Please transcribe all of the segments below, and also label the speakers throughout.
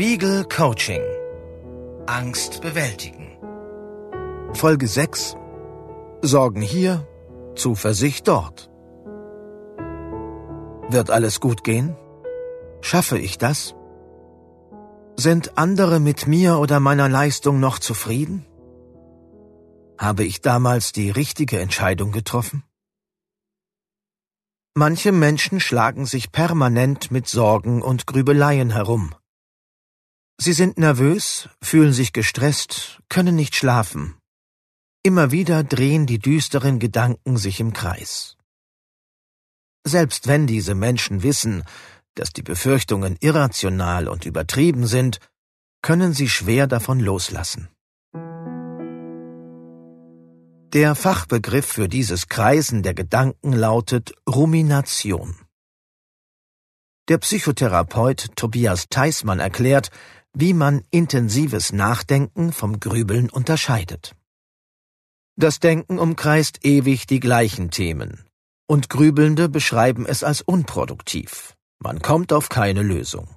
Speaker 1: Spiegel Coaching. Angst bewältigen.
Speaker 2: Folge 6. Sorgen hier, Zuversicht dort. Wird alles gut gehen? Schaffe ich das? Sind andere mit mir oder meiner Leistung noch zufrieden? Habe ich damals die richtige Entscheidung getroffen? Manche Menschen schlagen sich permanent mit Sorgen und Grübeleien herum. Sie sind nervös, fühlen sich gestresst, können nicht schlafen. Immer wieder drehen die düsteren Gedanken sich im Kreis. Selbst wenn diese Menschen wissen, dass die Befürchtungen irrational und übertrieben sind, können sie schwer davon loslassen. Der Fachbegriff für dieses Kreisen der Gedanken lautet Rumination. Der Psychotherapeut Tobias Theismann erklärt, wie man intensives Nachdenken vom Grübeln unterscheidet. Das Denken umkreist ewig die gleichen Themen, und Grübelnde beschreiben es als unproduktiv. Man kommt auf keine Lösung.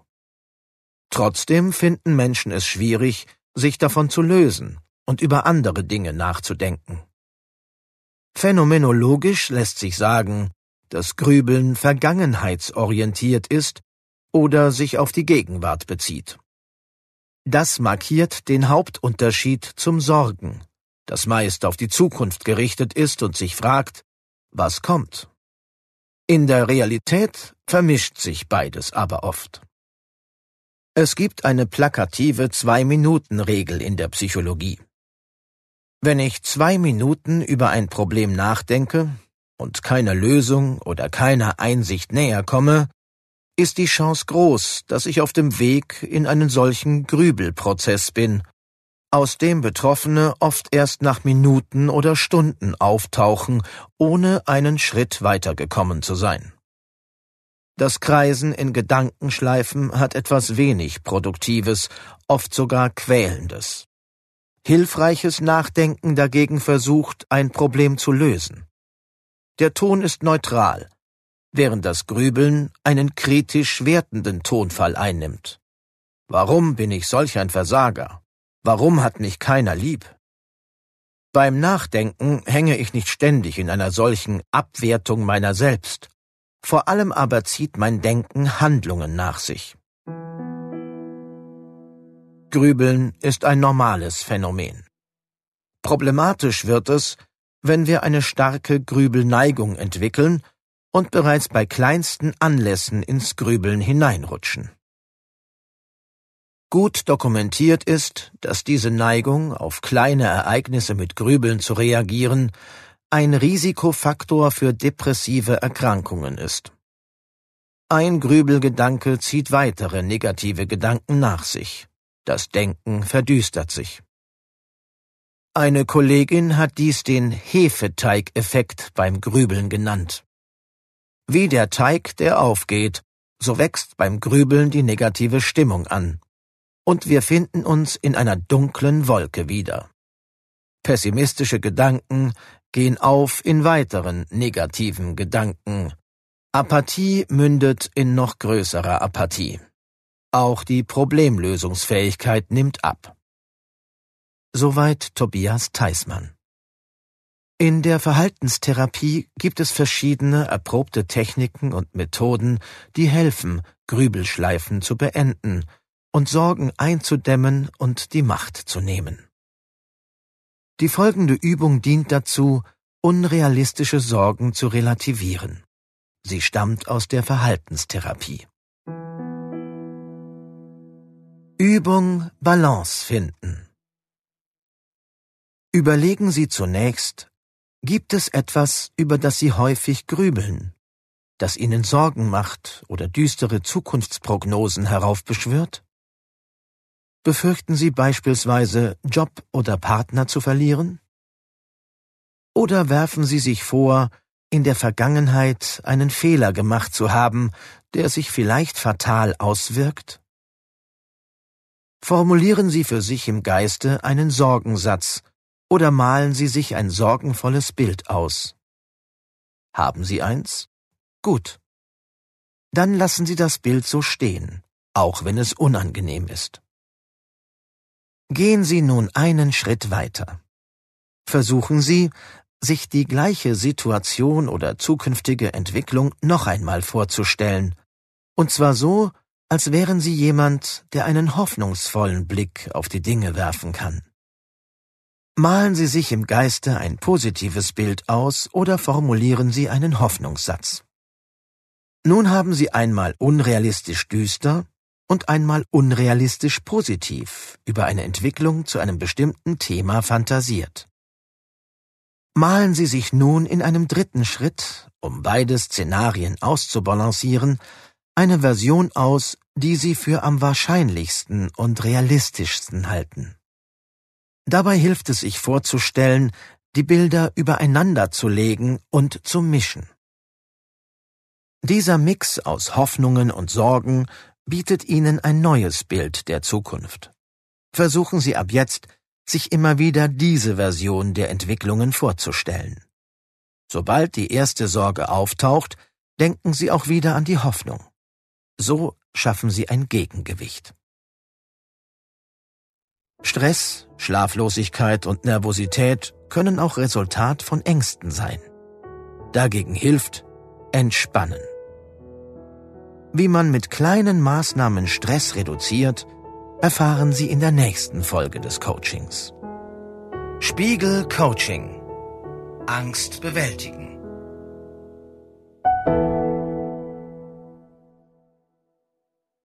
Speaker 2: Trotzdem finden Menschen es schwierig, sich davon zu lösen und über andere Dinge nachzudenken. Phänomenologisch lässt sich sagen, dass Grübeln vergangenheitsorientiert ist oder sich auf die Gegenwart bezieht. Das markiert den Hauptunterschied zum Sorgen, das meist auf die Zukunft gerichtet ist und sich fragt, was kommt. In der Realität vermischt sich beides aber oft. Es gibt eine plakative Zwei-Minuten-Regel in der Psychologie. Wenn ich zwei Minuten über ein Problem nachdenke und keiner Lösung oder keiner Einsicht näher komme, ist die Chance groß, dass ich auf dem Weg in einen solchen Grübelprozess bin, aus dem Betroffene oft erst nach Minuten oder Stunden auftauchen, ohne einen Schritt weitergekommen zu sein. Das Kreisen in Gedankenschleifen hat etwas wenig Produktives, oft sogar Quälendes. Hilfreiches Nachdenken dagegen versucht, ein Problem zu lösen. Der Ton ist neutral, während das Grübeln einen kritisch wertenden Tonfall einnimmt. Warum bin ich solch ein Versager? Warum hat mich keiner lieb? Beim Nachdenken hänge ich nicht ständig in einer solchen Abwertung meiner selbst. Vor allem aber zieht mein Denken Handlungen nach sich. Grübeln ist ein normales Phänomen. Problematisch wird es, wenn wir eine starke Grübelneigung entwickeln und bereits bei kleinsten Anlässen ins Grübeln hineinrutschen. Gut dokumentiert ist, dass diese Neigung, auf kleine Ereignisse mit Grübeln zu reagieren, ein Risikofaktor für depressive Erkrankungen ist. Ein Grübelgedanke zieht weitere negative Gedanken nach sich. Das Denken verdüstert sich. Eine Kollegin hat dies den Hefeteigeffekt beim Grübeln genannt. Wie der Teig, der aufgeht, so wächst beim Grübeln die negative Stimmung an. Und wir finden uns in einer dunklen Wolke wieder. Pessimistische Gedanken gehen auf in weiteren negativen Gedanken. Apathie mündet in noch größerer Apathie. Auch die Problemlösungsfähigkeit nimmt ab. Soweit Tobias Theismann. In der Verhaltenstherapie gibt es verschiedene erprobte Techniken und Methoden, die helfen, Grübelschleifen zu beenden und Sorgen einzudämmen und die Macht zu nehmen. Die folgende Übung dient dazu, unrealistische Sorgen zu relativieren. Sie stammt aus der Verhaltenstherapie. Übung Balance finden. Überlegen Sie zunächst, gibt es etwas, über das Sie häufig grübeln, das Ihnen Sorgen macht oder düstere Zukunftsprognosen heraufbeschwört? Befürchten Sie beispielsweise, Job oder Partner zu verlieren? Oder werfen Sie sich vor, in der Vergangenheit einen Fehler gemacht zu haben, der sich vielleicht fatal auswirkt? Formulieren Sie für sich im Geiste einen Sorgensatz oder malen Sie sich ein sorgenvolles Bild aus. Haben Sie eins? Gut. Dann lassen Sie das Bild so stehen auch wenn es unangenehm ist. Gehen Sie nun einen Schritt weiter. Versuchen Sie, sich die gleiche Situation oder zukünftige Entwicklung noch einmal vorzustellen, und zwar so, als wären Sie jemand, der einen hoffnungsvollen Blick auf die Dinge werfen kann. Malen Sie sich im Geiste ein positives Bild aus oder formulieren Sie einen Hoffnungssatz. Nun haben Sie einmal unrealistisch düster und einmal unrealistisch positiv über eine Entwicklung zu einem bestimmten Thema fantasiert. Malen Sie sich nun in einem dritten Schritt, um beide Szenarien auszubalancieren, eine Version aus, die Sie für am wahrscheinlichsten und realistischsten halten. Dabei hilft es sich vorzustellen, die Bilder übereinander zu legen und zu mischen. Dieser Mix aus Hoffnungen und Sorgen bietet Ihnen ein neues Bild der Zukunft. Versuchen Sie ab jetzt, sich immer wieder diese Version der Entwicklungen vorzustellen. Sobald die erste Sorge auftaucht, denken Sie auch wieder an die Hoffnung. So schaffen Sie ein Gegengewicht. Stress, Schlaflosigkeit und Nervosität können auch Resultat von Ängsten sein. Dagegen hilft Entspannen. Wie man mit kleinen Maßnahmen Stress reduziert, erfahren Sie in der nächsten Folge des Coachings.
Speaker 1: Spiegel Coaching. Angst bewältigen.